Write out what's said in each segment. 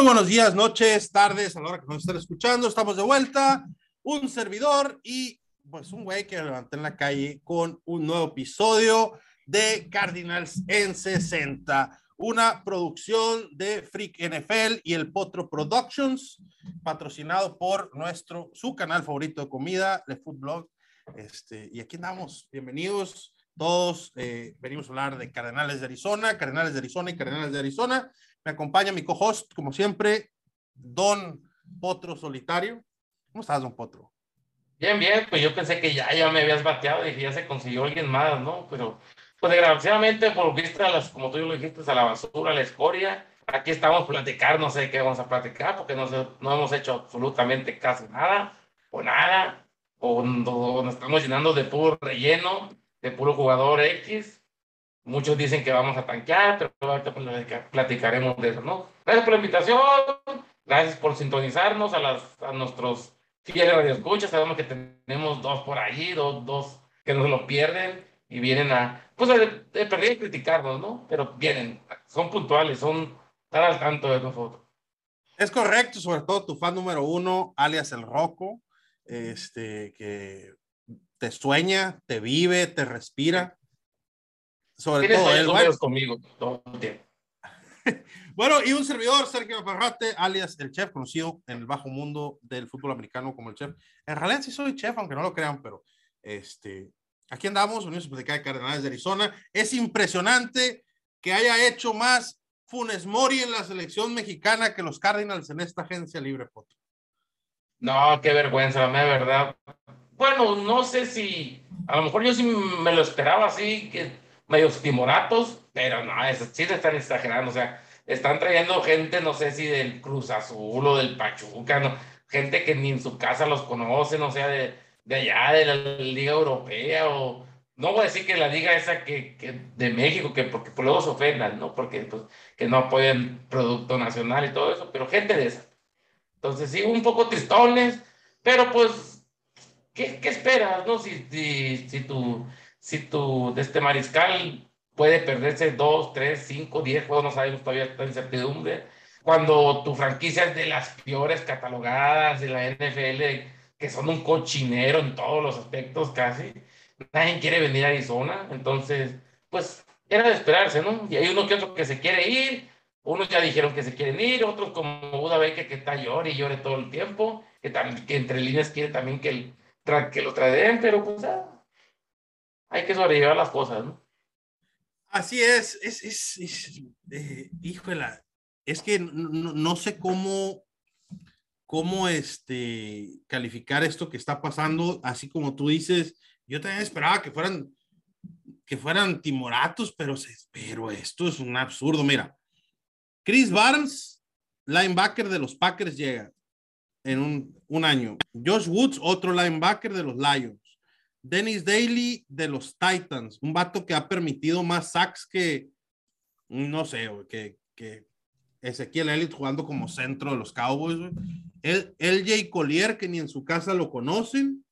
Muy buenos días, noches, tardes, a la hora que nos estén escuchando. Estamos de vuelta. Un servidor y pues un güey que me levanté en la calle con un nuevo episodio de Cardinals en 60. Una producción de Freak NFL y el Potro Productions, patrocinado por nuestro, su canal favorito de comida, The Food Blog. Este, y aquí andamos. Bienvenidos todos. Eh, venimos a hablar de Cardenales de Arizona, Cardenales de Arizona y Cardenales de Arizona. Me acompaña mi co-host, como siempre, Don Potro Solitario. ¿Cómo estás, Don Potro? Bien, bien, pues yo pensé que ya, ya me habías bateado y ya se consiguió alguien más, ¿no? Pero, pues desgraciadamente, por vista, las, como tú lo dijiste, a la basura, a la escoria, aquí estamos a platicar, no sé qué vamos a platicar, porque no, no hemos hecho absolutamente casi nada, o nada, o, o nos estamos llenando de puro relleno, de puro jugador X, Muchos dicen que vamos a tanquear, pero ahorita platicaremos de eso, ¿no? Gracias por la invitación, gracias por sintonizarnos a, las, a nuestros fieles radioescuchas. Sabemos que tenemos dos por ahí, dos, dos que no se lo pierden y vienen a, pues, de, de perder y criticarnos, ¿no? Pero vienen, son puntuales, son estar al tanto de nosotros. Es correcto, sobre todo tu fan número uno, alias el Roco, este, que te sueña, te vive, te respira sobre todo él. Bueno. conmigo todo el tiempo. bueno, y un servidor, Sergio Ferrate, alias el chef, conocido en el bajo mundo del fútbol americano como el chef. En realidad sí soy chef, aunque no lo crean, pero este, aquí andamos, Unión Suplica de Cardenales de Arizona. Es impresionante que haya hecho más Funes Mori en la selección mexicana que los Cardinals en esta agencia libre, Poto. No, qué vergüenza, la verdad. Bueno, no sé si, a lo mejor yo sí me lo esperaba así, que medios timoratos, pero no, eso sí se están exagerando, o sea, están trayendo gente, no sé si del Cruz Azul o del Pachuca, ¿no? gente que ni en su casa los conocen, o sea, de, de allá, de la Liga Europea, o no voy a decir que la liga esa que, que de México, que porque por luego se ofendan, ¿no? Porque pues, que no apoyan producto nacional y todo eso, pero gente de esa. Entonces, sí, un poco tristones, pero pues, ¿qué, qué esperas, no? Si, si, si tu si tu de este mariscal puede perderse dos, tres, cinco, diez juegos, no sabemos todavía esta incertidumbre. Cuando tu franquicia es de las peores catalogadas de la NFL, que son un cochinero en todos los aspectos casi, nadie quiere venir a Arizona, entonces, pues era de esperarse, ¿no? Y hay uno que otro que se quiere ir, unos ya dijeron que se quieren ir, otros como Buda que está llore y llore todo el tiempo, que, también, entre líneas quiere también que, el, que lo traen, pero pues ah, hay que sobrellevar las cosas, ¿no? Así es, es, es, es eh, híjole, es que no, no, sé cómo, cómo este, calificar esto que está pasando, así como tú dices, yo también esperaba que fueran, que fueran timoratos, pero, pero esto es un absurdo, mira, Chris Barnes, linebacker de los Packers, llega en un, un año, Josh Woods, otro linebacker de los Lions, Dennis Daly de los Titans, un vato que ha permitido más sacks que, no sé, que, que Ezequiel Elliott jugando como centro de los Cowboys. El, LJ Collier, que ni en su casa lo conocen.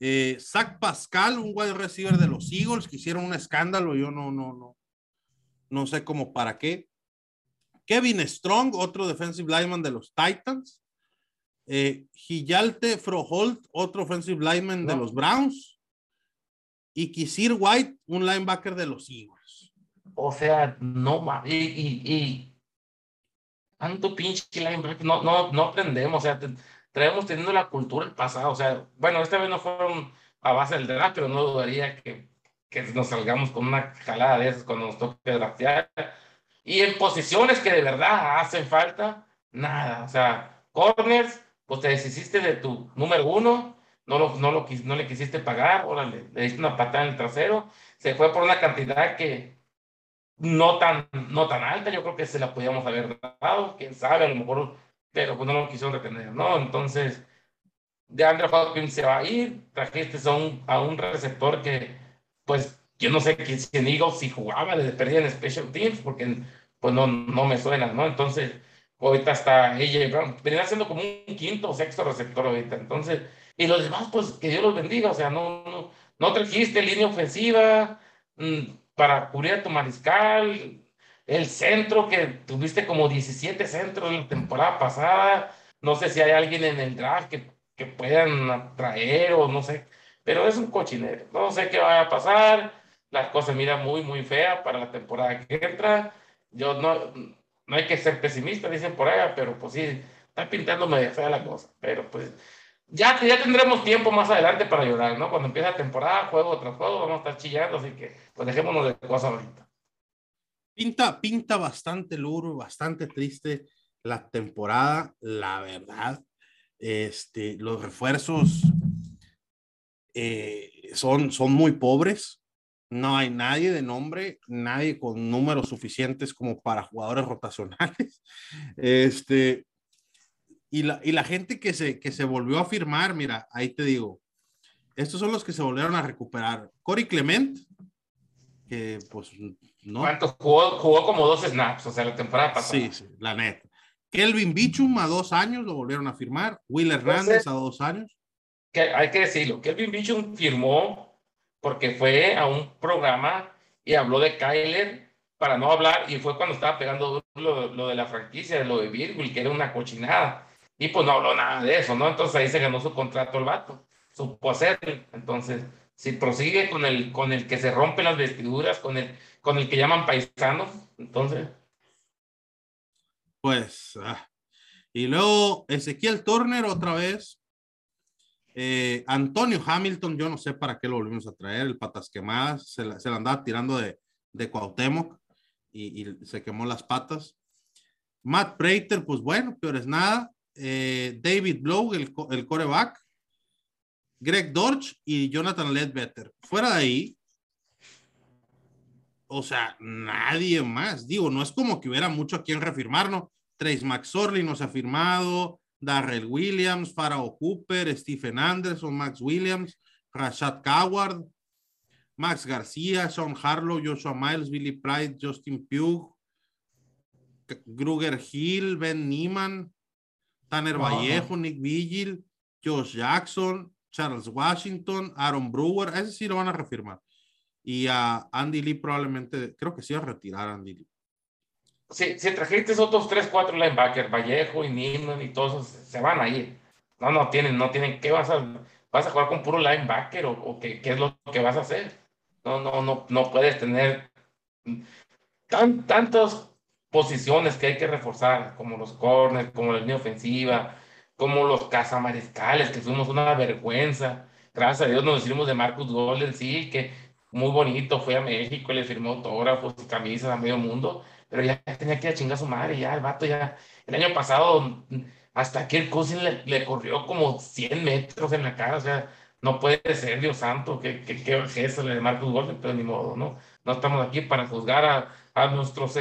Eh, Zach Pascal, un wide receiver de los Eagles, que hicieron un escándalo. Yo no, no, no, no sé cómo para qué. Kevin Strong, otro defensive lineman de los Titans. Eh, Gillalte Froholt, otro offensive lineman de los Browns. Y Kisir White, un linebacker de los Eagles. O sea, no y, y, y tanto pinche linebacker, no, no, no aprendemos, o sea, traemos teniendo la cultura del pasado, o sea, bueno, esta vez no fueron a base del draft, pero no dudaría que, que nos salgamos con una jalada de esas cuando nos toque draftear. Y en posiciones que de verdad hacen falta, nada, o sea, corners, pues te deshiciste de tu número uno, no, lo, no, lo, no le quisiste pagar, órale, le diste una patada en el trasero, se fue por una cantidad que no tan, no tan alta, yo creo que se la podíamos haber dado, quién sabe, a lo mejor, pero pues no lo quisieron retener, ¿no? Entonces, de Andrew Hopkins se va a ir, trajiste a un, a un receptor que, pues, yo no sé si en Eagles si jugaba, desde perdía en Special Teams, porque pues no, no me suena, ¿no? Entonces, Ahorita está AJ Brown. Venía siendo como un quinto o sexto receptor ahorita. Entonces, y los demás, pues que Dios los bendiga. O sea, no, no, no trajiste línea ofensiva mm, para cubrir a tu mariscal. el centro que tuviste como 17 centros en la temporada pasada. No sé si hay alguien en el draft que, que puedan traer o no sé, pero es un cochinero. No sé qué va a pasar. Las cosas miran muy, muy feas para la temporada que entra. Yo no, no hay que ser pesimista, dicen por allá, pero pues sí, está pintando medio fea la cosa. Pero pues ya, ya tendremos tiempo más adelante para llorar, ¿no? Cuando empieza la temporada, juego tras juego, vamos a estar chillando, así que pues dejémonos de cosas ahorita. Pinta, pinta bastante luro, bastante triste la temporada, la verdad. Este, los refuerzos eh, son, son muy pobres. No hay nadie de nombre, nadie con números suficientes como para jugadores rotacionales. Este, y la, y la gente que se, que se volvió a firmar, mira, ahí te digo, estos son los que se volvieron a recuperar. Cory Clement, que pues no. ¿Cuántos jugó? Jugó como dos snaps, o sea, la temporada pasada. Sí, sí, la neta. Kelvin Bichum a dos años lo volvieron a firmar. Will Hernández a dos años. Que hay que decirlo, Kelvin Bichum firmó porque fue a un programa y habló de Kyler para no hablar, y fue cuando estaba pegando lo, lo de la franquicia, lo de Virgil, que era una cochinada. Y pues no habló nada de eso, ¿no? Entonces ahí se ganó su contrato el vato, supo hacerlo. Entonces, si prosigue con el, con el que se rompen las vestiduras, con el, con el que llaman paisano, entonces. Pues, ah. y luego Ezequiel Turner otra vez. Eh, Antonio Hamilton, yo no sé para qué lo volvimos a traer, el patas quemadas, se la, se andaba tirando de, de Cuauhtémoc y, y, se quemó las patas. Matt Prater, pues bueno, peor es nada. Eh, David Blow, el, el coreback, Greg Dorch y Jonathan Ledbetter. Fuera de ahí, o sea, nadie más. Digo, no es como que hubiera mucho a quien reafirmar, ¿no? Trace McSorley nos ha firmado, Darrell Williams, Farao Cooper, Stephen Anderson, Max Williams, Rashad Coward, Max García, Sean Harlow, Joshua Miles, Billy Pride, Justin Pugh, Gruger Hill, Ben Nieman, Tanner Vallejo, Nick Vigil, Josh Jackson, Charles Washington, Aaron Brewer, ese sí lo van a refirmar. Y a Andy Lee probablemente, creo que sí va a retirar a Andy Lee. Si, si trajiste otros 3, 4 linebackers, Vallejo y Nieman y todos se van a ir. No, no tienen, no tienen, ¿qué vas a, vas a jugar con puro linebacker o, o qué, qué, es lo que vas a hacer? No, no, no, no puedes tener tan, tantas posiciones que hay que reforzar, como los corners, como la línea ofensiva, como los cazamariscales, que fuimos una vergüenza. Gracias a Dios nos hicimos de Marcus Golden, sí, que muy bonito, fue a México, le firmó autógrafos y camisas a medio mundo, pero ya tenía que ir a chingar a su madre, ya el vato ya, el año pasado, hasta que el Cousin le, le, corrió como 100 metros en la cara, o sea, no puede ser, Dios santo, que, que, que eso de Marcus pero ni modo, ¿no? No estamos aquí para juzgar a, a nuestros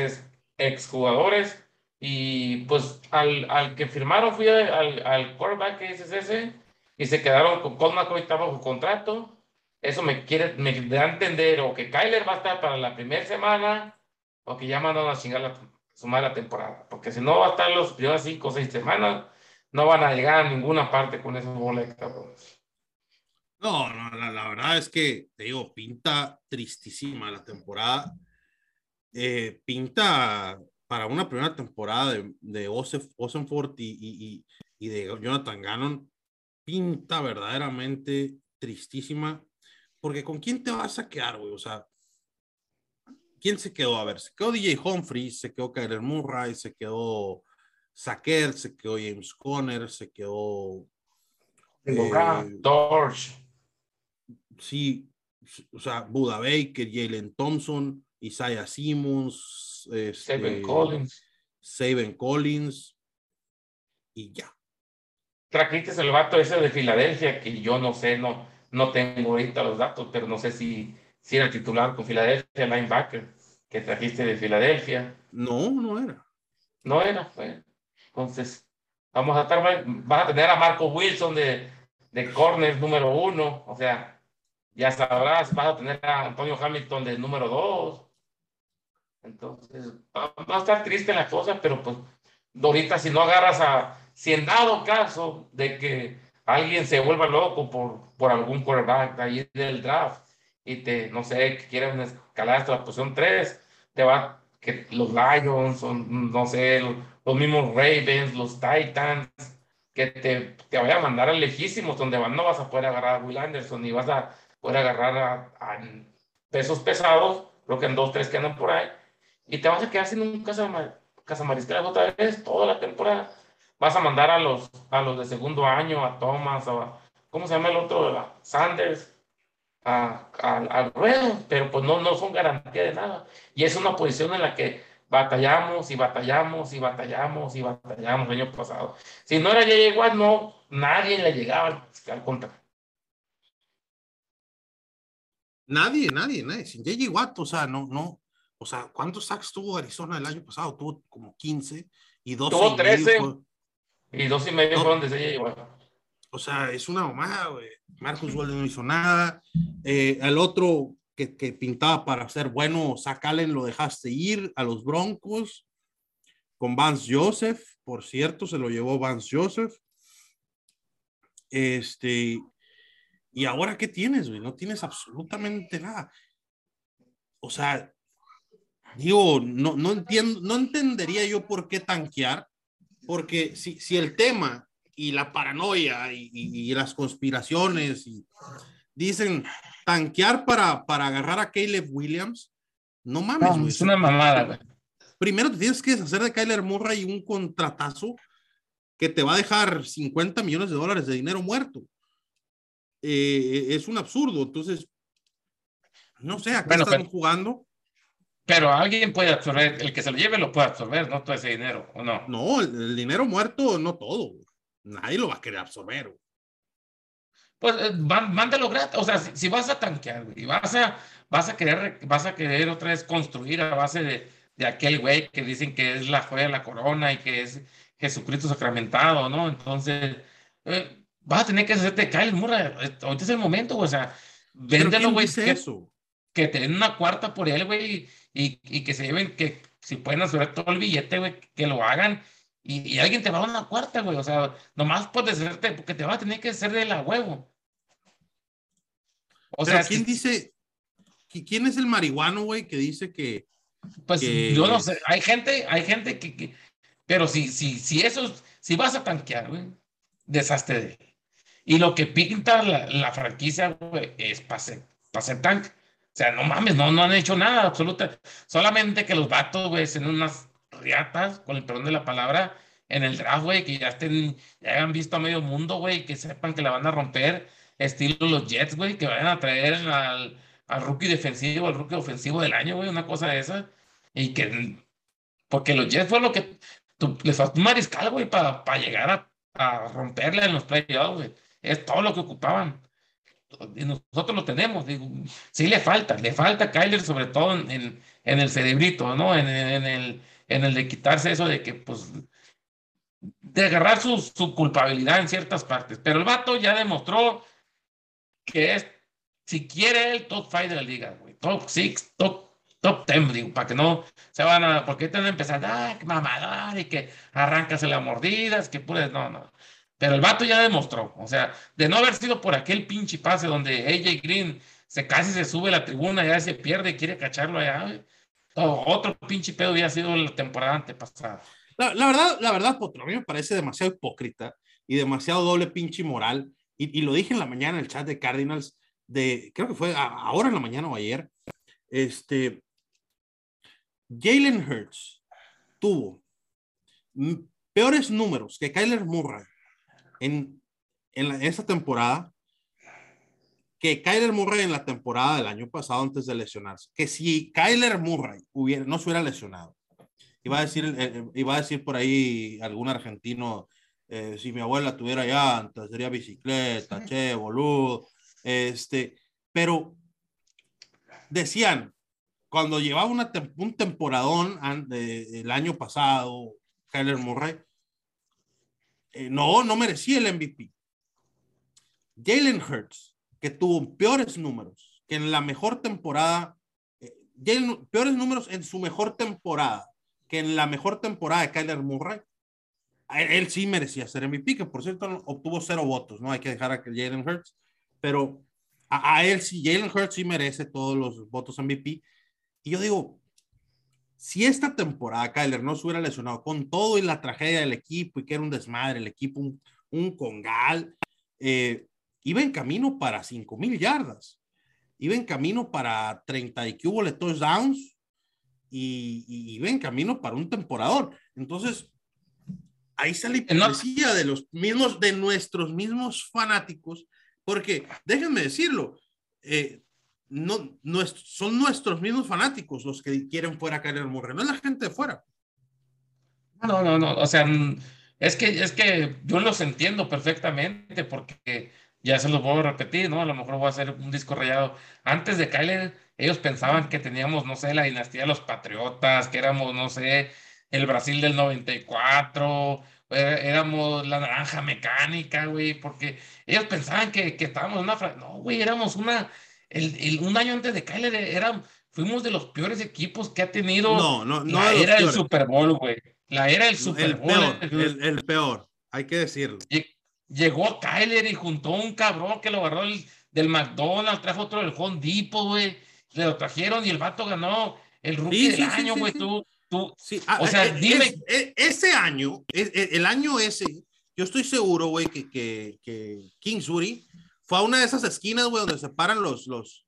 exjugadores. Y pues al, al que firmaron fui al, al quarterback que es ese y se quedaron con McCoy estaba bajo contrato. Eso me quiere, me da a entender o que Kyler va a estar para la primera semana o que ya mandan a chingar la, sumar la temporada. Porque si no va a estar los primeros cinco o seis semanas, no van a llegar a ninguna parte con esos boletos. No, no la, la, verdad es que, te digo, pinta tristísima la temporada. Eh, pinta para una primera temporada de, de Osenford y, y, y, de Jonathan Gannon, pinta verdaderamente tristísima. Porque ¿con quién te vas a quedar, güey? O sea, ¿quién se quedó? A ver, se quedó DJ Humphries, se quedó Kyler Murray, se quedó Sacker, se quedó James Conner, se quedó. Eh. Sí, o sea, Buda Baker, Jalen Thompson, Isaiah Simmons, este, Saben Collins. Saben Collins y ya. Trajiste el vato ese de Filadelfia, que yo no sé, no, no tengo ahorita los datos, pero no sé si, si era titular con Filadelfia, linebacker, que trajiste de Filadelfia. No, no era. No era, fue. Entonces, vamos a estar, vas a tener a Marco Wilson de, de corner número uno, o sea, ya sabrás, vas a tener a Antonio Hamilton de número dos. Entonces, va, a estar triste la cosa, pero pues, ahorita si no agarras a, si en dado caso de que alguien se vuelva loco por, por algún quarterback de ahí del draft y te, no sé, que quieran escalar hasta la posición 3, te va, que los Lions, son, no sé, los, mismos Ravens, los Titans, que te, te vaya a mandar a lejísimos, donde no vas a poder agarrar a Will Anderson, ni vas a poder agarrar a, pesos pesados, creo que en dos, tres que andan por ahí, y te vas a quedar sin un casa, casa mariscal otra vez toda la temporada. Vas a mandar a los, a los de segundo año, a Thomas, a, ¿cómo se llama el otro? Sanders, al ruedo, pero pues no, no son garantía de nada. Y es una posición en la que batallamos y batallamos y batallamos y batallamos el año pasado. Si no era ya igual, no, nadie le llegaba al contra. Nadie, nadie, nadie. Sin J.J. Watt, o sea, no, no. O sea, ¿cuántos sacks tuvo Arizona el año pasado? Tuvo como 15 y 12. Tuvo 13 y, dos y medio fueron de J.J. Watt. O sea, es una mamada, güey. Marcus Walden no hizo nada. Eh, otro que, que, pintaba para ser bueno, Zach Allen, lo dejaste ir a los Broncos con Vance Joseph. Por cierto, se lo llevó Vance Joseph. Este, y ahora, ¿qué tienes, güey? No tienes absolutamente nada. O sea, digo, no, no entiendo, no entendería yo por qué tanquear, porque si, si el tema y la paranoia y, las conspiraciones y dicen tanquear para, para agarrar a Caleb Williams. No mames, Es una mamada, güey. Primero te tienes que deshacer de Kyler Murray y un contratazo que te va a dejar 50 millones de dólares de dinero muerto. Eh, es un absurdo. Entonces, no sé, acá están jugando. Pero alguien puede absorber, el que se lo lleve lo puede absorber, no todo ese dinero, ¿o no? No, el, el dinero muerto, no todo nadie lo va a querer absorber. Pues eh, mándalo gratis. O sea, si, vas a tanquear, y vas a, vas a querer, vas a querer otra vez construir a base de, de aquel güey que dicen que es la joya de la corona y que es Jesucristo sacramentado, ¿no? Entonces, eh, vas a tener que hacerte caer Murray. Ahorita es el momento, o sea, véndelo, güey. Que, eso? que te den una cuarta por él, güey, y, y, que se lleven, que si pueden absorber todo el billete, güey, que lo hagan y, alguien te va a dar una cuarta, güey. O sea, nomás puedes hacerte, porque te va a tener que hacer de la huevo. O sea, ¿quién dice, quién es el marihuano, güey, que dice que... Pues yo no sé, hay gente, hay gente que, pero si, si, si eso, si vas a tanquear, güey, deshazte de Y lo que pinta la, la franquicia, güey, es para ser, para ser tanque. O sea, no mames, no, no han hecho nada, absoluta. Solamente que los vatos, güey, en unas riatas, con el perdón de la palabra, en el draft, güey, que ya estén, ya hayan visto a medio mundo, güey, que sepan que la van a romper, estilo los Jets, güey, que vayan a traer al, al rookie defensivo, al rookie ofensivo del año, güey, una cosa de esa, y que, porque los Jets fue lo que, les faltó un mariscal, güey, para llegar a, a romperla en los playoffs, güey, es todo lo que ocupaban. Y nosotros lo tenemos, digo, sí le falta, le falta a Kyler, sobre todo en, en, el cerebrito, ¿no? En, en el en el de quitarse eso de que, pues, de agarrar su, su culpabilidad en ciertas partes. Pero el vato ya demostró que es, si quiere, el top 5 de la liga, güey. Top 6, top, top 10, digo, para que no se van a, porque están empezando, ah, que mamadar y que arráncase las mordidas, que pues, no, no. Pero el vato ya demostró, o sea, de no haber sido por aquel pinche pase donde AJ Green se casi se sube a la tribuna, ya se pierde quiere cacharlo allá, güey otro pinche pedo hubiera sido la temporada antepasada. La, la verdad, la verdad, Potro, a mí me parece demasiado hipócrita y demasiado doble pinche moral. Y, lo dije en la mañana en el chat de Cardinals, de, creo que fue ahora en la mañana o ayer. Este, Jalen Hurts tuvo peores números que Kyler Murray en, en, esa temporada que Kyler Murray en la temporada del año pasado antes de lesionarse, que si Kyler Murray hubiera, no se hubiera lesionado, iba a decir, eh, eh, iba a decir por ahí algún argentino, eh, si mi abuela tuviera llantas, sería bicicleta, che, boludo, este, pero decían, cuando llevaba una un temporadón el año pasado, Kyler Murray, no, no merecía el MVP. Jalen Hurts que tuvo peores números que en la mejor temporada, eh, peores números en su mejor temporada que en la mejor temporada de Kyler Murray, él, sí merecía ser MVP, que por cierto obtuvo cero votos, ¿no? Hay que dejar a Jalen Hurts, pero a, él sí, Jalen Hurts sí merece todos los votos MVP. Y yo digo, si esta temporada Kyler no se hubiera lesionado con todo y la tragedia del equipo y que era un desmadre, el equipo un, un congal, eh, iba en camino para 5 mil yardas, iba en camino para 30 y que hubo touchdowns y, y iba en camino para un temporador. Entonces, ahí sale la hipocresía de los mismos, de nuestros mismos fanáticos, porque déjenme decirlo, eh, no, son nuestros mismos fanáticos los que quieren fuera a Kyler Murray, no es la gente de fuera. No, no, no, o sea, es que, es que yo los entiendo perfectamente porque ya se los a repetir, ¿no? A lo mejor voy a hacer un disco rayado. Antes de Kyler, ellos pensaban que teníamos, no sé, la dinastía de los Patriotas, que éramos, no sé, el Brasil del 94, éramos la naranja mecánica, güey, porque ellos pensaban que, que estábamos en una... No, güey, éramos una el, un año antes de Kyler era, fuimos de los peores equipos que ha tenido. No, no, no. La era el Super Bowl, güey. La era el Super Bowl. Peor, el, peor, hay que decirlo. Llegó Kyler y juntó un cabrón que lo agarró del McDonald's, trajo otro del Home Depot, güey. Le lo trajeron y el vato ganó el rookie del año, güey. tú, tú. Ah, o sea, eh, dime. ese año, el año ese, yo estoy seguro, güey, que, que, que King Suri fue a una de esas esquinas, güey, donde se paran los, los,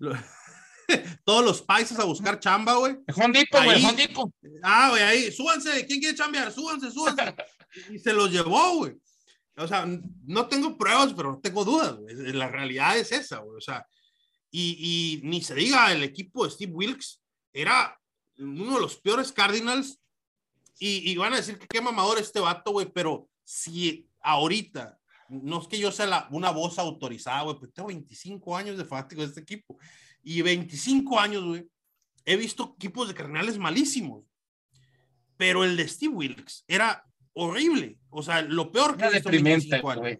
todos los paisas a buscar chamba, güey. Hondipo, güey, Hondipo. Ah, güey, ahí, súbanse, ¿quién quiere chambear? Súbanse, súbanse. y se los llevó, güey. O sea, no tengo pruebas, pero no tengo dudas. La realidad es esa, güey. O sea, y, y ni se diga, el equipo de Steve Wilkes era uno de los peores Cardinals. Y, y van a decir que qué mamador este vato, güey, pero si ahorita no es que yo sea una voz autorizada, güey, pero tengo 25 años de fanático de este equipo. Y 25 años, güey, he visto equipos de carnales malísimos. Pero el de Steve Wilkes era horrible. O sea, lo peor que era deprimente, güey.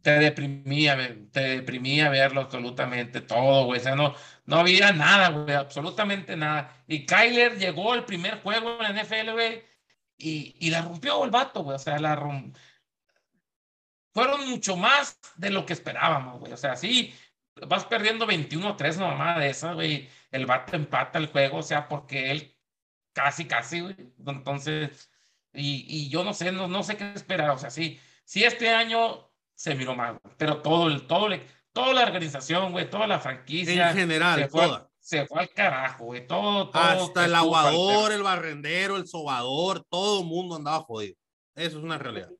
Te deprimía, te deprimía verlo absolutamente todo, güey. O sea, no, no había nada, güey, absolutamente nada. Y Kyler llegó al primer juego en la NFL, güey, y, y la rompió el vato, güey. O sea, la rompió fueron mucho más de lo que esperábamos, güey. O sea, sí, vas perdiendo 21-3 nomás de esa, güey. El vato empata el juego, o sea, porque él casi, casi, güey. Entonces, y, y yo no sé, no, no sé qué esperar. O sea, sí, sí este año se miró mal, pero todo, el, todo, el, toda la organización, güey, toda la franquicia. En general, se fue, toda. Se fue al carajo, güey. Todo, todo. Hasta el aguador, el barrendero, el sobador, todo el mundo andaba jodido. Eso es una realidad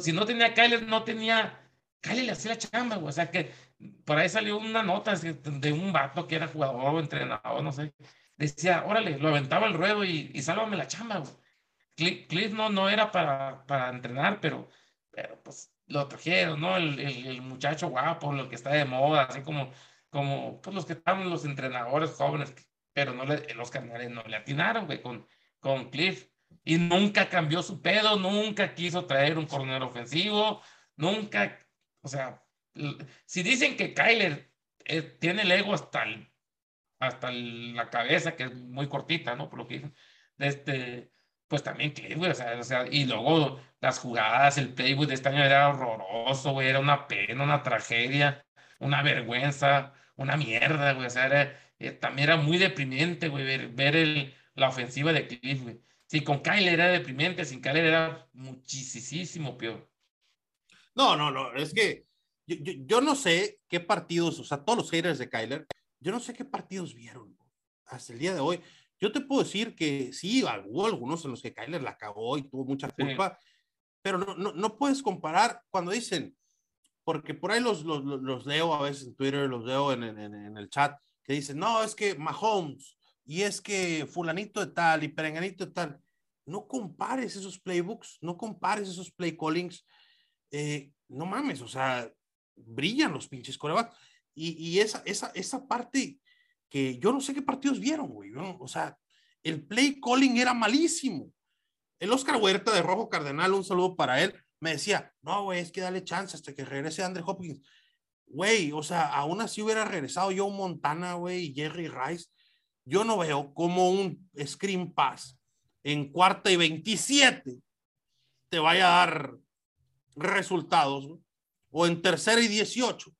si no tenía Kyler, no tenía. Kyler le hacía la chamba, güey. O sea que por ahí salió una nota de un vato que era jugador o entrenador, no sé. Decía, órale, lo aventaba el ruedo y, y sálvame la chamba, güey. Cliff no, no era para, para entrenar, pero, pero pues lo trajeron, ¿no? El, el, muchacho guapo, lo que está de moda, así como, como pues los que estaban los entrenadores jóvenes, pero no los carnales no le atinaron, güey, con, con Cliff y nunca cambió su pedo, nunca quiso traer un coronel ofensivo, nunca, o sea, si dicen que Kyler eh, tiene el ego hasta, hasta la cabeza, que es muy cortita, ¿no? Por lo que dicen, este, pues también que, o sea, o sea, y luego las jugadas, el playbook de este año era horroroso, güey, era una pena, una tragedia, una vergüenza, una mierda, güey, o sea, eh, también era muy deprimente, güey, ver, ver el, la ofensiva de Cliff, güey. Sí, con Kyler era deprimente, sin Kyler era muchísimo peor. No, no, no, es que yo, yo, no sé qué partidos, o sea, todos los haters de Kyler, yo no sé qué partidos vieron hasta el día de hoy. Yo te puedo decir que sí, hubo algunos en los que Kyler la cagó y tuvo mucha culpa, pero no, no, no, puedes comparar cuando dicen, porque por ahí los, los, los leo a veces en Twitter, los leo en, en, en el chat, que dicen, no, es que Mahomes y es que fulanito de tal y perenganito de tal. No compares esos playbooks, no compares esos play callings. Eh, no mames, o sea, brillan los pinches corebacks. Y, y esa, esa, esa parte que yo no sé qué partidos vieron, güey. O sea, el play calling era malísimo. El Oscar Huerta de Rojo Cardenal, un saludo para él, me decía, no, güey, es que dale chance hasta que regrese Andre Hopkins. Güey, o sea, aún así hubiera regresado yo Montana, güey, y Jerry Rice yo no veo como un screen pass en cuarta y 27 te vaya a dar resultados, o en tercera y 18.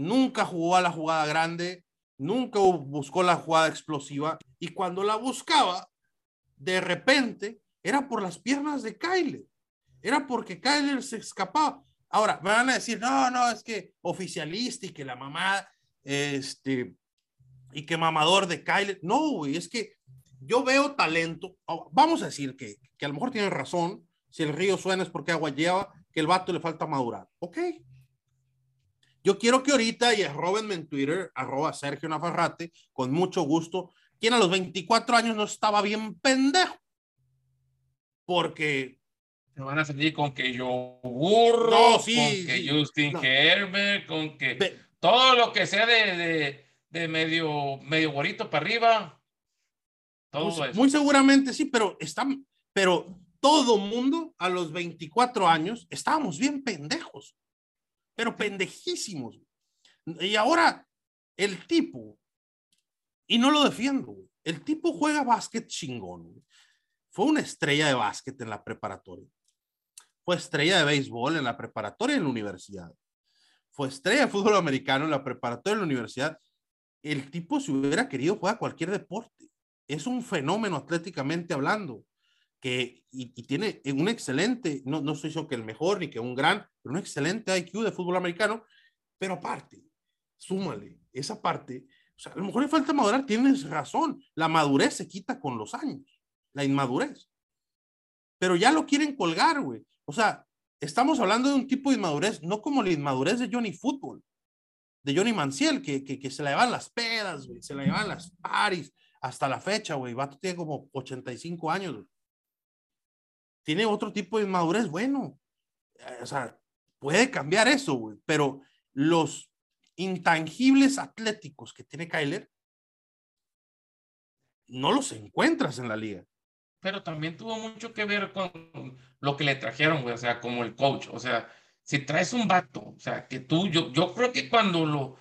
Nunca jugó a la jugada grande, nunca buscó la jugada explosiva y cuando la buscaba, de repente era por las piernas de Kyler. Era porque Kyler se escapaba. Ahora, me van a decir, no, no, es que oficialista y que la mamá, este, y que mamador de Kyler. No, güey, es que yo veo talento. Oh, vamos a decir que, que a lo mejor tiene razón. Si el río suena es porque agua lleva, que el vato le falta madurar. Ok. Yo quiero que ahorita y arrobenme en Twitter, arroba Sergio Nafarrate, con mucho gusto, quien a los 24 años no estaba bien pendejo. Porque se van a salir con que yo burro, con que Justin Herbert, con que todo lo que sea de, de, de, medio, medio bonito para arriba. Todo pues, Muy seguramente sí, pero están, pero todo mundo a los 24 años estábamos bien pendejos, pero pendejísimos. Y ahora el tipo, y no lo defiendo, el tipo juega básquet chingón. Fue una estrella de básquet en la preparatoria. Fue estrella de béisbol en la preparatoria en la universidad. Fue estrella de fútbol americano en la preparatoria en la universidad. El tipo, si hubiera querido, juega cualquier deporte. Es un fenómeno atléticamente hablando que y, tiene un excelente, no, no estoy diciendo que el mejor ni que un gran, pero un excelente IQ de fútbol americano, pero aparte, súmale esa parte, o sea, a lo mejor le falta madurar, tienes razón, la madurez se quita con los años, la inmadurez, pero ya lo quieren colgar, güey, o sea, estamos hablando de un tipo de inmadurez, no como la inmadurez de Johnny Football, de Johnny Manciel, que, que, que se la llevan las pedas, güey, se la llevan las paris, hasta la fecha, güey, Vato tiene como 85 años, güey tiene otro tipo de madurez, bueno, eh, o sea, puede cambiar eso, pero los intangibles atléticos que tiene Kyler, no los encuentras en la liga. Pero también tuvo mucho que ver con lo que le trajeron, güey, o sea, como el coach, o sea, si traes un vato, o sea, que tú, yo, yo creo que cuando lo,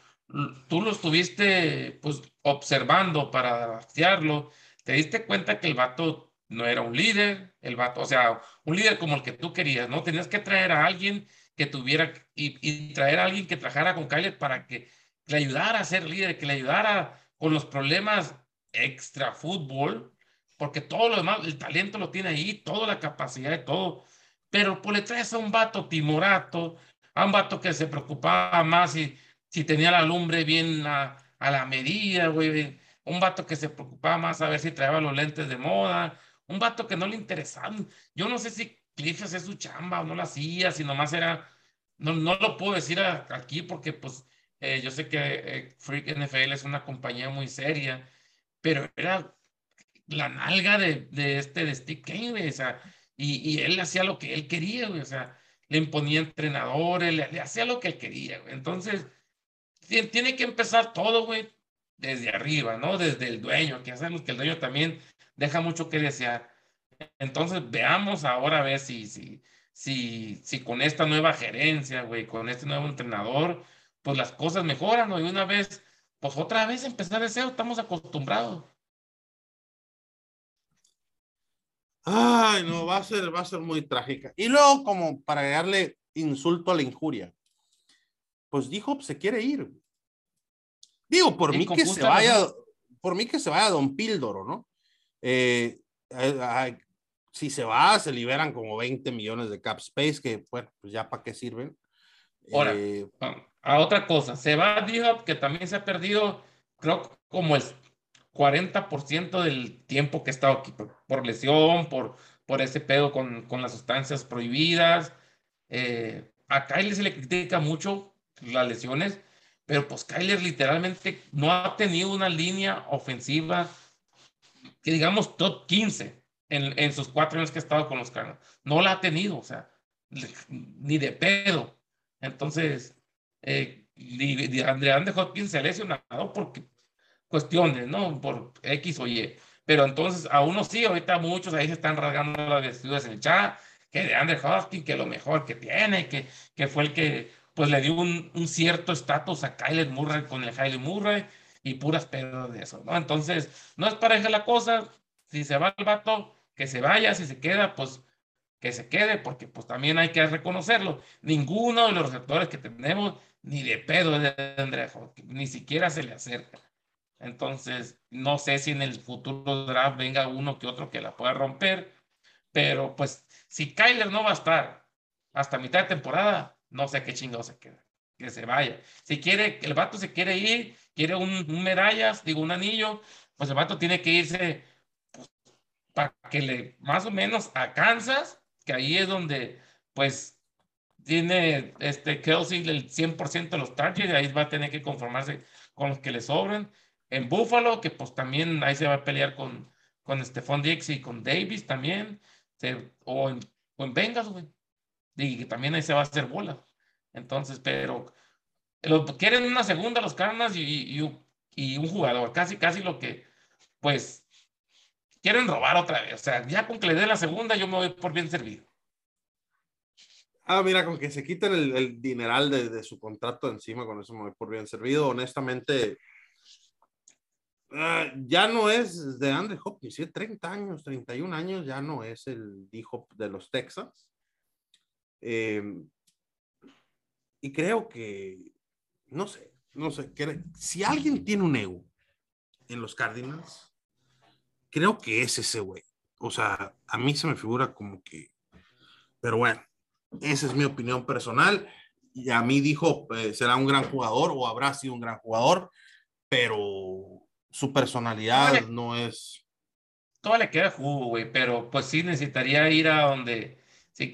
tú lo estuviste, pues, observando para hacerlo, te diste cuenta que el vato no era un líder, el vato, o sea, un líder como el que tú querías, ¿no? Tenías que traer a alguien que tuviera y, traer a alguien que trabajara con Kyler para que le ayudara a ser líder, que le ayudara con los problemas extra fútbol, porque todo lo demás, el talento lo tiene ahí, toda la capacidad de todo, pero pues le traes a un vato timorato, a un vato que se preocupaba más si, si tenía la lumbre bien a, a la medida, güey, un vato que se preocupaba más a ver si traía los lentes de moda, un vato que no le interesaba. Yo no sé si Cliff hacía su chamba o no la hacía, si nomás era, no, no lo puedo decir aquí porque pues eh, yo sé que eh, Freak NFL es una compañía muy seria, pero era la nalga de, de este, de Steve Kane, o sea, y, y, él hacía lo que él quería, o sea, le imponía entrenadores, le, hacía lo que él quería, Entonces, tiene que empezar todo, güey, desde arriba, ¿no? Desde el dueño, que sabemos que el dueño también deja mucho que desear. Entonces, veamos ahora a ver si, si, si, si con esta nueva gerencia, güey, con este nuevo entrenador, pues las cosas mejoran, ¿no? Y una vez, pues otra vez empezar de cero, estamos acostumbrados. Ay, no, va a ser, va a ser muy trágica. Y luego, como para darle insulto a la injuria, pues dijo, se quiere ir. Digo, por mí que se vaya, por mí que se vaya Don Píldoro, ¿no? Eh, si se va, se liberan como 20 millones de cap space, que bueno, pues ya para qué sirven. Ahora, eh, a otra cosa, se va Diop, que también se ha perdido, creo, como el 40% del tiempo que ha estado aquí, por, lesión, por, por ese pedo con, con las sustancias prohibidas. Eh, a Kyler se le critica mucho las lesiones, pero pues Kyler literalmente no ha tenido una línea ofensiva que digamos top 15 en, en, sus cuatro años que ha estado con los Cardinals. No la ha tenido, o sea, ni de pedo. Entonces, eh, Andrea Ande Hopkins se lesionado porque cuestiones, ¿no? Por X o Y. Pero entonces, a uno sí, ahorita muchos ahí se están rasgando las vestiduras en el chat, que de Andrew Hopkins, que lo mejor que tiene, que, que fue el que pues le dio un, un cierto estatus a Kyler Murray con el Hailey Murray, y puras pedas de eso, ¿no? Entonces, no es pareja la cosa, si se va el vato, que se vaya, si se queda, pues que se quede, porque pues también hay que reconocerlo. Ninguno de los receptores que tenemos, ni de pedo de Andrea ni siquiera se le acerca. Entonces, no sé si en el futuro draft venga uno que otro que la pueda romper, pero pues si Kyler no va a estar hasta mitad de temporada, no sé qué chingado se queda, que se vaya. Si quiere, el vato se quiere ir, quiere un, medallas, digo, un anillo, pues el vato tiene que irse pues, para que le, más o menos a Kansas, que ahí es donde, pues, tiene este Kelsey el 100% de los targets, ahí va a tener que conformarse con los que le sobran. En Buffalo, que pues también ahí se va a pelear con, con Stephon Dix y con Davis también, o, en, en Bengals, güey. Y también ahí se va a hacer bola. Entonces, pero lo, quieren una segunda los Cardinals y, y, un jugador, casi, casi lo que, pues, quieren robar otra vez. O sea, ya con que le dé la segunda, yo me voy por bien servido. Ah, mira, con que se quiten el, el dineral de, de, su contrato encima, con eso me voy por bien servido. Honestamente, uh, ya no es de Andre Hopkins, tiene 30 años, 31 años, ya no es el hijo de los Texans. Eh, y creo que, no sé, no sé, que, si alguien tiene un ego en los Cardinals, creo que es ese güey. O sea, a mí se me figura como que, pero bueno, esa es mi opinión personal. Y a mí dijo, eh, será un gran jugador o habrá sido un gran jugador, pero su personalidad no es. Todo le queda jugo, güey, pero pues sí necesitaría ir a donde.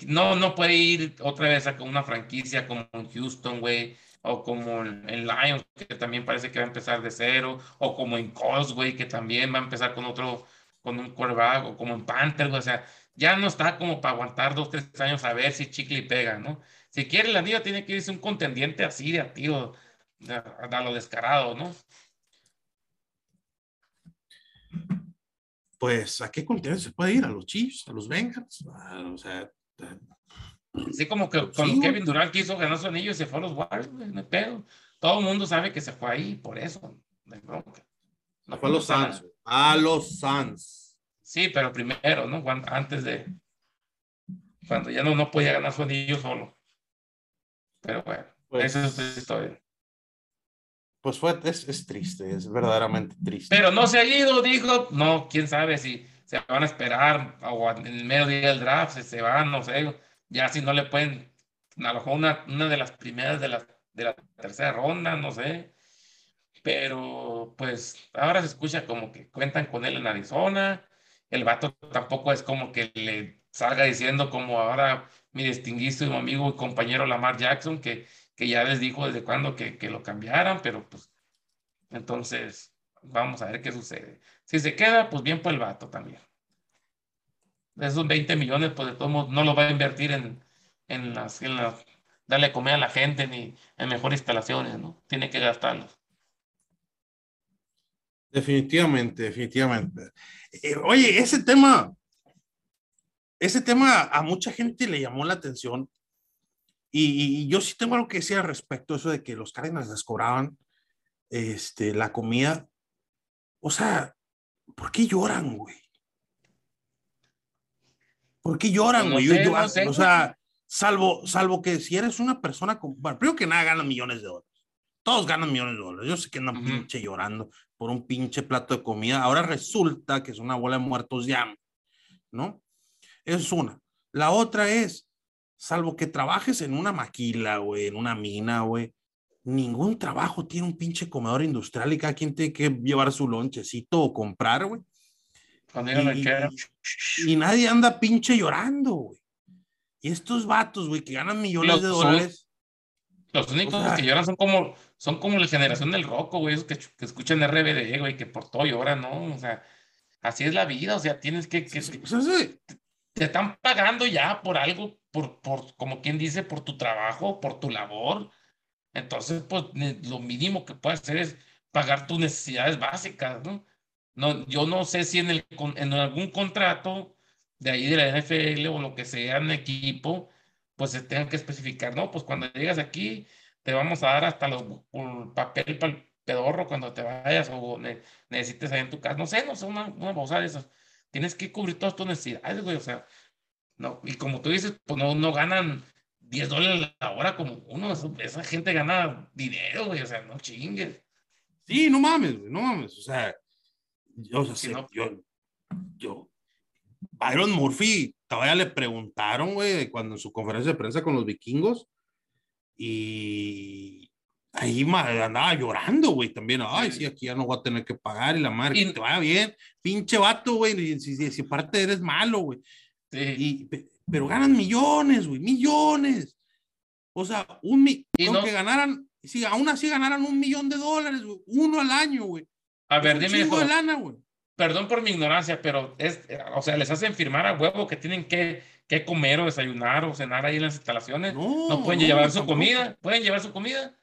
no, no puede ir otra vez a una franquicia como en Houston, güey, o como en Lions, que también parece que va a empezar de cero, o como en güey, que también va a empezar con otro, con un quarterback, o como en Panthers, o sea, ya no está como para aguantar dos, tres años a ver si chicle pega, ¿no? Si quiere la niña tiene que irse un contendiente así de activo, a, lo descarado, ¿no? Pues, ¿a qué contendiente se puede ir? ¿A los Chiefs? ¿A los Bengals? o sea... Sí, como que cuando Kevin Durant quiso ganar su anillo y se fue a los Warriors, no pedo. Todo el mundo sabe que se fue ahí, por eso, no No fue a los Suns. A los Suns. Sí, pero primero, ¿no? antes de. Cuando ya no, no podía ganar su anillo solo. Pero bueno, pues, esa es la historia. Pues fue, es, es, triste, es verdaderamente triste. Pero no se ha ido, dijo. No, quién sabe si se van a esperar o en el medio día del draft, si se van, no sé. Ya si no le pueden, a una, una de las primeras de la, de la tercera ronda, no sé. Pero pues ahora se escucha como que cuentan con él en Arizona el vato tampoco es como que le salga diciendo como ahora mi distinguido amigo y compañero Lamar Jackson, que, que ya les dijo desde cuándo que, que lo cambiaran, pero pues entonces vamos a ver qué sucede. Si se queda, pues bien por el vato también. Esos 20 millones, pues de todos modos, no lo va a invertir en, en, las, en las, darle comer a la gente ni en mejores instalaciones, ¿no? Tiene que gastarlos. Definitivamente, definitivamente. Eh, oye, ese tema, ese tema a mucha gente le llamó la atención y, yo sí tengo algo que decir al respecto, eso de que los Cardinals les cobraban este, la comida. O sea, ¿por qué lloran, güey? ¿Por qué lloran, güey? o sea, salvo, salvo que si eres una persona con, bueno, primero que nada ganan millones de dólares. Todos ganan millones de dólares. Yo sé que andan pinche llorando por un pinche plato de comida. Ahora resulta que es una bola de muertos ya, ¿no? Eso es una. La otra es, salvo que trabajes en una maquila, güey, en una mina, güey, ningún trabajo tiene un pinche comedor industrial y cada quien tiene que llevar su lonchecito o comprar, güey. Y, y, nadie anda pinche llorando, güey. Y estos vatos, güey, que ganan millones de dólares. Los únicos que lloran son como, son como la generación del roco, güey, esos que, que escuchan RBD, güey, que por todo lloran, ¿no? O sea, así es la vida, o sea, tienes que... que, te, están pagando ya por algo, por, por, como quien dice, por tu trabajo, por tu labor. Entonces, pues, lo mínimo que puedes hacer es pagar tus necesidades básicas, ¿no? No, yo no sé si en, el, en algún contrato de ahí de la NFL o lo que sea en equipo, pues se tengan que especificar, ¿no? Pues cuando llegas aquí, te vamos a dar hasta los papel para el pedorro cuando te vayas o necesites ahí en tu casa, no sé, no sé, una, una de esas. Tienes que cubrir todas tus necesidades, güey, o sea, no, y como tú dices, pues no, no ganan 10 dólares la hora como uno, esa gente gana dinero, güey, o sea, no chingues. Sí, no mames, güey, no mames. O sea, yo, se- no. yo, yo, Byron Murphy, todavía le preguntaron, güey, cuando en su conferencia de prensa con los vikingos, y ahí andaba llorando, güey, también. Ay, sí, aquí ya no voy a tener que pagar y la madre, Y- que te vaya bien. Pinche vato, güey, y si, si, si aparte eres malo, güey. Sí. Y, pero ganan millones, güey, millones. O sea, un mi- Y aunque no- ganaran, si aún así ganaran un millón de dólares, güey, uno al año, güey. A ver, dime, de lana, perdón por mi ignorancia, pero es, o sea, les hacen firmar a huevo que tienen que, que comer o desayunar o cenar ahí en las instalaciones. No, No, pueden no, llevar su tampoco. comida, pueden llevar su comida.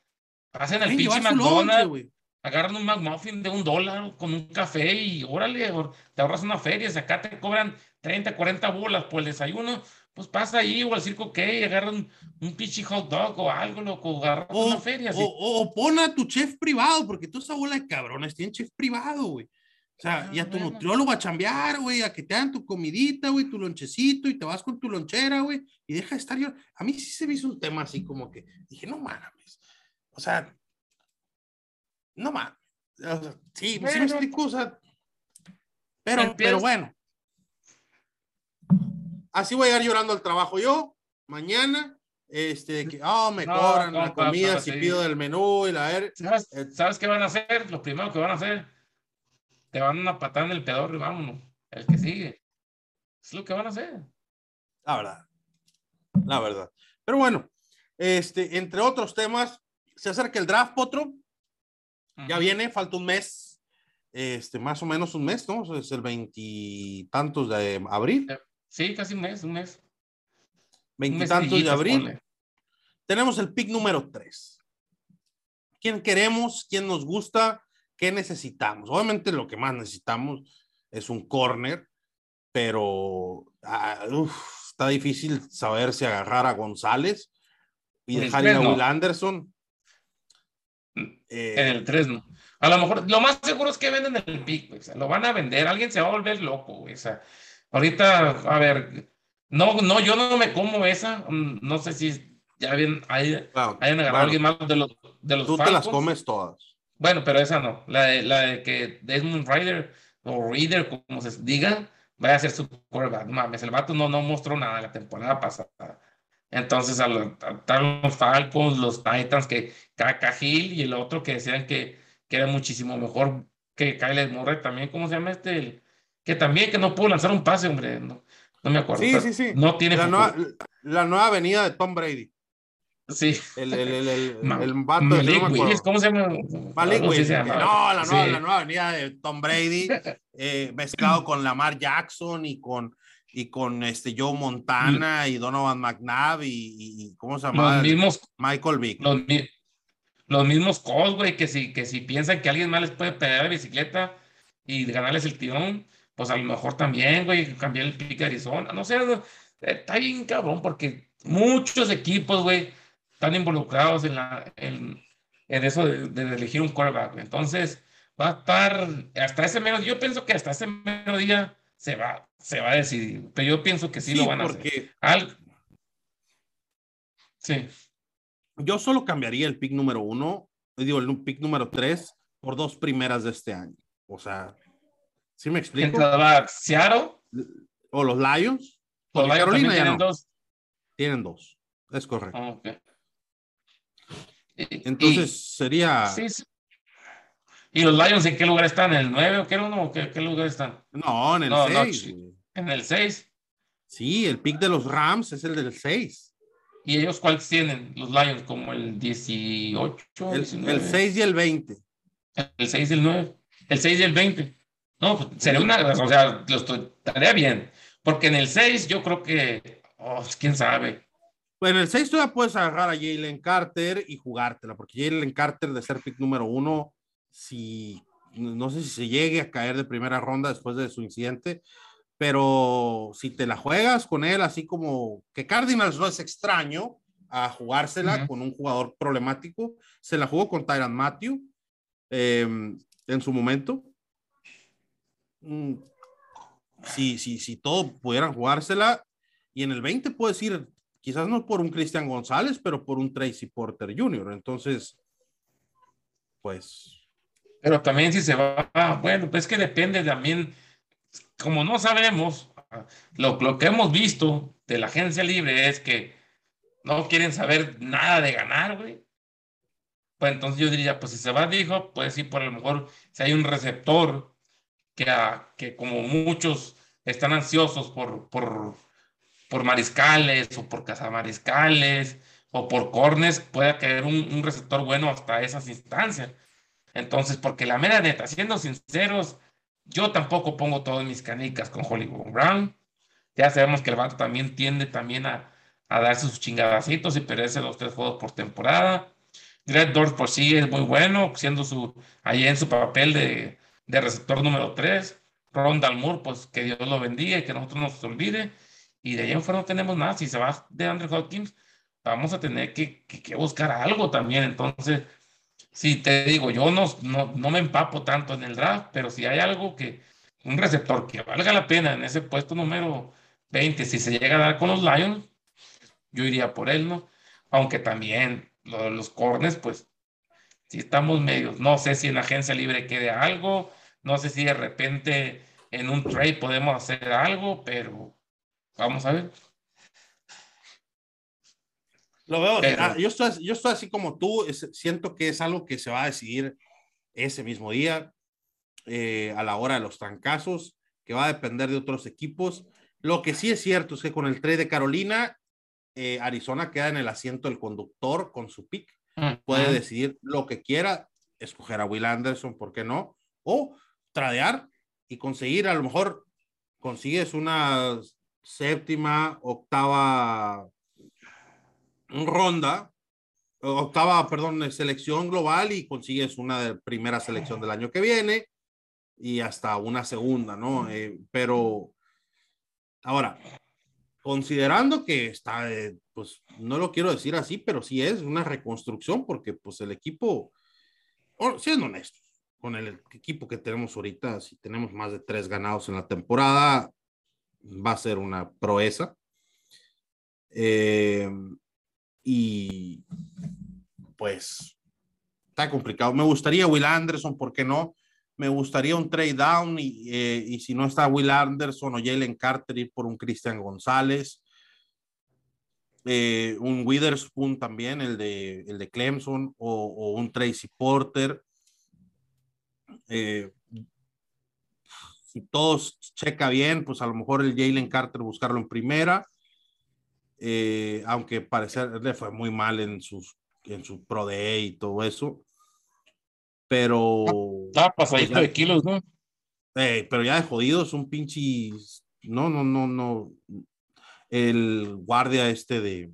Hacen el pinche su lonche, McDonald's, agarran un McMuffin de un dólar con un café y órale, te ahorras una feria. Si acá te cobran 30, 40 bolas por el desayuno, pues pasa ahí o al circo que agarran un pinche hot dog o algo, loco, o agarran O, una feria. o, así. o- o pon a tu chef privado, porque toda esa bola de cabrones tienen chef privado, güey. O sea, y a tu Ah, bueno. nutriólogo a chambear, güey, a que te hagan tu comidita, güey, tu lonchecito, y te vas con tu lonchera, güey, y deja de estar yo. A mí sí se me hizo un tema así como que dije, no mames. O sea, no mames. O sea, sí, sí me Bueno. explico, o sea. Pero, pero bueno. Así voy a llegar llorando al trabajo yo, mañana. Este, que, oh, me No, cobran la comida si sí. pido del menú y la ver. ¿Sabes, Eh, ¿Sabes qué van a hacer? Lo primero que van a hacer, te van a patar en el pedor y vámonos. El que sigue. Es lo que van a hacer. La verdad. La verdad. Pero bueno, este, entre otros temas, se acerca el draft, Potro. Ya viene, falta un mes. Este, más o menos un mes, ¿no? Es el veintitantos de abril. Sí, casi un mes, un mes. Veintitantos de abril. ponle. Tenemos el pick número 3. ¿Quién queremos? ¿Quién nos gusta? ¿Qué necesitamos? Obviamente lo que más necesitamos es un corner, pero ah, uf, está difícil saber si agarrar a González y En dejar ir a tres, no. Will Anderson. En Eh, el 3, no. A lo mejor, lo más seguro es que venden el pick, güey, o sea, lo van a vender, alguien se va a volver loco, güey, o sea, ahorita, a ver, no, no, yo no me como esa, mm, no sé si ya bien, hay, claro, hayan agarrado alguien más de los, de los tú te las comes todas. Bueno, pero esa no. La de, la de que Desmond Rider o Reader, como se diga, vaya a ser su quarterback. No mames, el vato no, no mostró nada la temporada pasada. Entonces, a los, a los Falcons, los Titans, que Kaka Hill y el otro que decían que, que era muchísimo mejor que Kyler Murray también. ¿Cómo se llama este? El- que también que no pudo lanzar un pase, hombre. No, no me acuerdo. Sí, sí, sí. No tiene La nueva, la nueva avenida de Tom Brady. Sí. El, el, el, el, Ma- el vato de- Malik acuerdo. Willis, ¿cómo se llama? Malik Willis. No, la nueva, Sí. la nueva avenida de Tom Brady, eh, mezclado con Lamar Jackson y con, y con este Joe Montana y Donovan McNabb y, y- ¿cómo se llama? Los mismos Michael Vick. Los, los mismos Colts, güey, que si, que si piensan que alguien más les puede pegar la bicicleta y ganarles el tirón, pues a lo mejor también, güey, cambiar el pick a Arizona. No sé, está bien cabrón porque muchos equipos, güey, están involucrados en, la, en, en eso de, de elegir un quarterback. Entonces, va a estar hasta ese mero, yo pienso que hasta ese mero día se va, se va a decidir, pero yo pienso que sí, Sí, lo van a hacer. Al- Sí. yo solo cambiaría el pick número uno, digo, el pick número tres por dos primeras de este año. O sea, ¿sí me explico? Va Seattle, O los Lions, los Lions Carolina ya tienen no. dos. tienen dos. Es correcto. Ah, ok. Y- Entonces sería. y- sí, sí. ¿Y los Lions en qué lugar están? ¿En el 9 o qué, uno, o qué, qué lugar están? No, en el No, no, 6. ch- ¿En el 6? sí, el pick de los Rams es el del 6. ¿Y ellos cuáles tienen? Los Lions, como el 18, El, 19. el 6 y el 20. El 6 y el 9. El 6 y el 20. No, pues, sería una, o sea, lo estoy, estaría bien. Porque en el 6 yo creo que, oh, quién sabe. Bueno, en el 6 todavía puedes agarrar a Jalen Carter y jugártela, porque Jalen Carter de ser pick número uno, si no sé si se llegue a caer de primera ronda después de su incidente, pero si te la juegas con él, así como que Cardinals no es extraño a jugársela con un jugador problemático, se la jugó con Tyran Matthew eh, en su momento. Mm, Si, si, si todo pudieran jugársela, y en el 20 puedes ir, quizás no por un Cristian González, pero por un Tracy Porter Jr. Entonces, pues, Pero también si se va, bueno, pues es que depende también, como no sabemos, lo, lo que hemos visto de la agencia libre es que no quieren saber nada de ganar, güey. Pues entonces yo diría, pues si se va, dijo, pues sí, por lo mejor si hay un receptor que, que como muchos están ansiosos por, por, por mariscales o por cazamariscales o por cornes, puede caer un, un receptor bueno hasta esas instancias. Entonces, porque la mera neta, siendo sinceros, yo tampoco pongo todas mis canicas con Hollywood Brown. Ya sabemos que el vato también tiende también a, a darse sus chingadacitos y perderse los tres juegos por temporada. Greg Dorf por sí es muy bueno, siendo su, ahí en su papel de, de receptor número 3. Ron Dalmour, pues que Dios lo bendiga y que nosotros nos olvide. Y de ahí en fuera no tenemos nada. Si se va de Andrew Hopkins, vamos a tener que, que, buscar algo también. Entonces, si te digo, yo no, no, no me empapo tanto en el draft, pero si hay algo que, un receptor que valga la pena en ese puesto número 20, si se llega a dar con los Lions, yo iría por él, ¿no? Aunque también los cornes, pues, si estamos medios, no sé si en agencia libre quede algo, no sé si de repente en un trade podemos hacer algo, pero vamos a ver. Lo veo, ah, yo, estoy, yo estoy así como tú, siento que es algo que se va a decidir ese mismo día, eh, a la hora de los trancazos, que va a depender de otros equipos. Lo que sí es cierto es que con el trade de Carolina, eh, Arizona queda en el asiento del conductor con su pick. Puede decidir lo que quiera, escoger a Will Anderson, ¿por qué no? O tradear y conseguir, a lo mejor consigues una séptima, octava ronda, octava, perdón, selección global y consigues una primera selección del año que viene y hasta una segunda, ¿no? Eh, pero ahora, considerando que está, eh, pues no lo quiero decir así, pero sí es una reconstrucción porque pues el equipo, siendo honestos, con el equipo que tenemos ahorita, si tenemos más de tres ganados en la temporada, va a ser una proeza. Eh, y pues está complicado. Me gustaría Will Anderson, ¿por qué no? me gustaría un trade down y, eh, y si no está Will Anderson o Jalen Carter ir por un Cristian González. Eh, un Witherspoon también, el de, el de Clemson, o, o un Tracy Porter. Eh, si todos checa bien, pues a lo mejor el Jalen Carter buscarlo en primera, aunque parecer le fue muy mal en, sus, en su Pro Day y todo eso pero. Está pasadito pues de kilos, ¿no? Eh, pero ya de jodidos, un pinche. No, no, no, no. El guardia este de.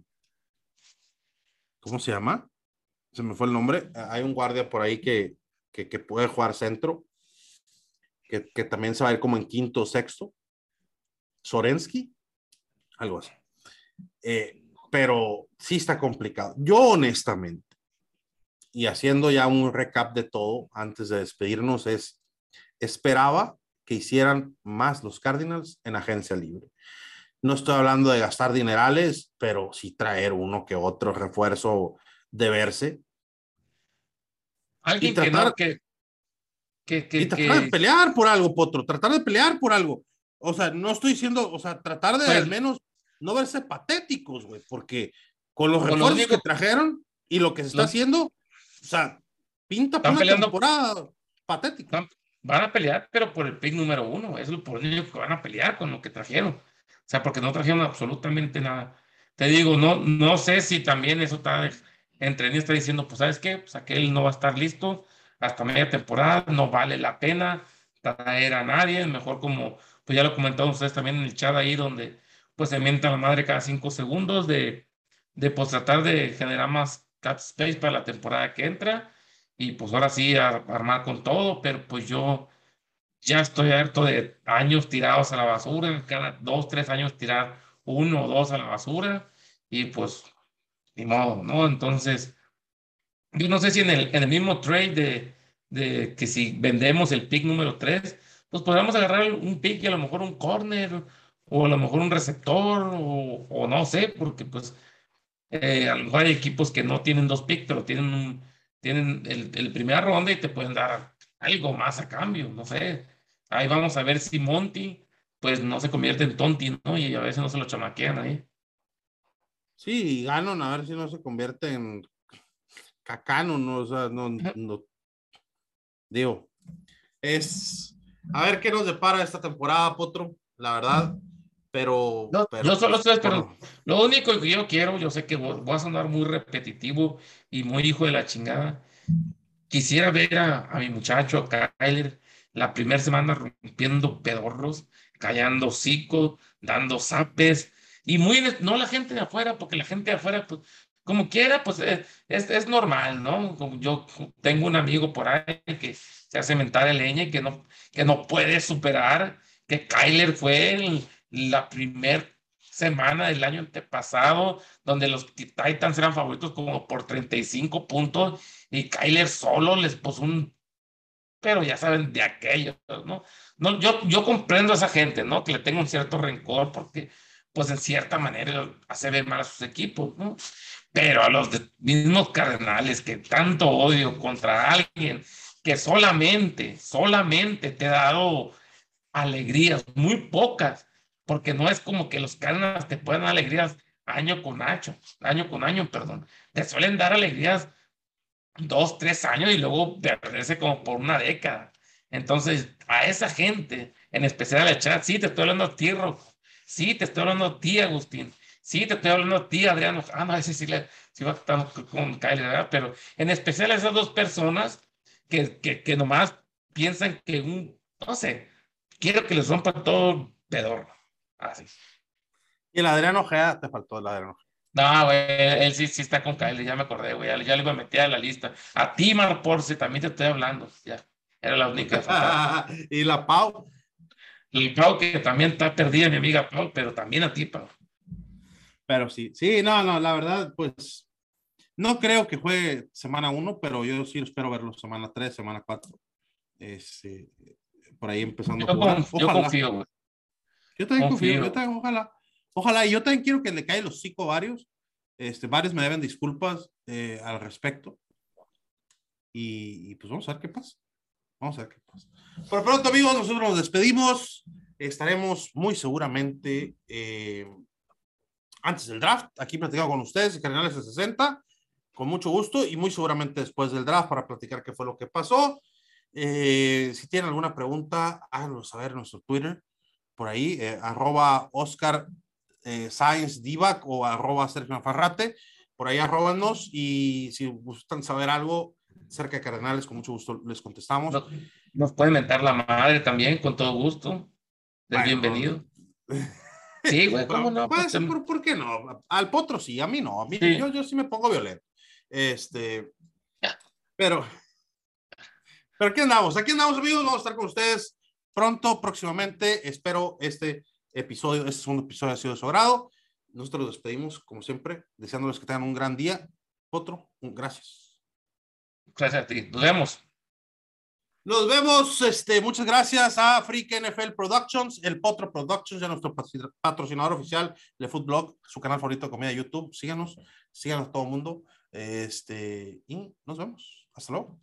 ¿Cómo se llama? Se me fue el nombre. Hay un guardia por ahí que, que, puede jugar centro, que, que, también se va a ir como en quinto o sexto. Sorensky, algo así. Eh, pero sí está complicado. Yo honestamente, y haciendo ya un recap de todo antes de despedirnos, es, esperaba que hicieran más los Cardinals en agencia libre. No estoy hablando de gastar dinerales, pero sí traer uno que otro refuerzo de verse. Alguien tratar, que, que, que, tratar de pelear por algo, Potro, tratar de pelear por algo. O sea, no estoy diciendo, o sea, tratar de pues al menos no verse patéticos, güey, porque con los refuerzos que trajeron y lo que se está haciendo, o sea, pinta por una temporada patética. van a pelear, pero por el pick número uno. Es lo por único que van a pelear con lo que trajeron. O sea, porque no trajeron absolutamente nada. Te digo, no, no sé si también eso está, entre está diciendo, pues, ¿sabes qué? Pues aquel no va a estar listo hasta media temporada, no vale la pena traer a nadie, mejor como, pues ya lo comentaron ustedes también en el chat ahí, donde pues se mienta la madre cada cinco segundos de, de pues tratar de generar más cap space para la temporada que entra y pues ahora sí armar con todo, pero pues yo ya estoy harto de años tirados a la basura, cada dos, tres años tirar uno o dos a la basura y pues ni modo, ¿no? Entonces, yo no sé si en el, en el mismo trade de, que si vendemos el pick número tres, pues podríamos agarrar un pick y a lo mejor un corner o a lo mejor un receptor o, o no sé, porque pues eh, hay equipos que no tienen dos picks, pero tienen, un, tienen el, el primera ronda y te pueden dar algo más a cambio, no sé. Ahí vamos a ver si Monty, pues no se convierte en Tonti, ¿no? Y a veces no se lo chamaquean ahí. Sí, ganan a ver si no se convierte en Cacano, no, o sea, no, no, digo, es, a ver qué nos depara esta temporada, Potro, la verdad, pero... yo solo estoy esperando, lo único que yo quiero, yo sé que voy a sonar muy repetitivo y muy hijo de la chingada, quisiera ver a, mi muchacho, Kyler, la primera semana rompiendo pedorros, callando hocico, dando zapes, y muy, no la gente de afuera, porque la gente de afuera, pues, como quiera, pues eh, es, es, normal, ¿no? Yo tengo un amigo por ahí que se hace mentar de leña y que no, que no puede superar que Kyler fue la primera semana del año antepasado, donde los Titans eran favoritos como por 35 puntos y Kyler solo les puso un, pero ya saben, de aquello, ¿no? no yo, yo comprendo a esa gente, ¿no? Que le tengo un cierto rencor porque, pues en cierta manera hace ver mal a sus equipos, ¿no? Pero a los mismos cardenales que tanto odio contra alguien que solamente, solamente te ha dado alegrías, muy pocas, porque no es como que los cardenales te puedan dar alegrías año con año, año con año, perdón. Te suelen dar alegrías dos, tres años y luego perderse como por una década. Entonces, a esa gente, en especial al chat, sí, te estoy hablando a ti. Sí, te estoy hablando a ti, Agustín. Sí, te estoy hablando a ti, Adriano. Ah, no, ese sí, le, sí va a estar con Kyle, ¿verdad? Pero en especial a esas dos personas que, que, que nomás piensan que un, no sé, quiero que les rompa todo pedor. Así. Y el Adriano Ojea, te faltó el Adriano Ojea. No, güey, él sí, sí está con Kyle, ya me acordé, güey, ya, ya le iba a meter a la lista. A ti, Mar Porce, también te estoy hablando, ya. Era la única. y la Pau. El Pau que también está perdida, mi amiga Pau, pero también a ti, Pau. Pero sí, sí, no, no, la verdad, pues no creo que juegue semana uno, pero yo sí espero verlo semana tres, semana cuatro. Este, por ahí empezando yo, a Yo confío, güey. Yo también confío, yo también, ojalá. Ojalá, y yo también quiero que le caigan los cinco varios. Este, varios me deben disculpas eh, al respecto. Y, y, pues vamos a ver qué pasa. Vamos a ver qué pasa. Por pronto, amigos, nosotros nos despedimos. Estaremos muy seguramente eh, antes del draft, aquí platicando con ustedes, Cardenales de 60, con mucho gusto y muy seguramente después del draft para platicar qué fue lo que pasó. Eh, si tienen alguna pregunta, háganlo saber en nuestro Twitter, por ahí, eh, arroba Oscar eh, Science Divac o arroba Sergio Farrate, por ahí arrobanos y si gustan saber algo cerca de Cardenales, con mucho gusto les contestamos. Nos, pueden mentar la madre también, con todo gusto. bienvenido. Sí, güey, ¿cómo no? Pues, ¿por, qué no? Al potro sí, a mí no. A mí, Yo, yo sí me pongo violento. Este, pero, pero aquí andamos, aquí andamos, amigos. Vamos a estar con ustedes pronto, próximamente. Espero este episodio, este segundo episodio ha sido de su agrado. Nosotros los despedimos, como siempre, deseándoles que tengan un gran día. Potro, gracias. Gracias a ti. Nos vemos. Nos vemos, este, muchas gracias a Freak NFL Productions, el Potro Productions, ya nuestro patrocinador oficial de Foodblog, su canal favorito de comida de YouTube. Síganos, síganos todo el mundo. Este, y nos vemos. Hasta luego.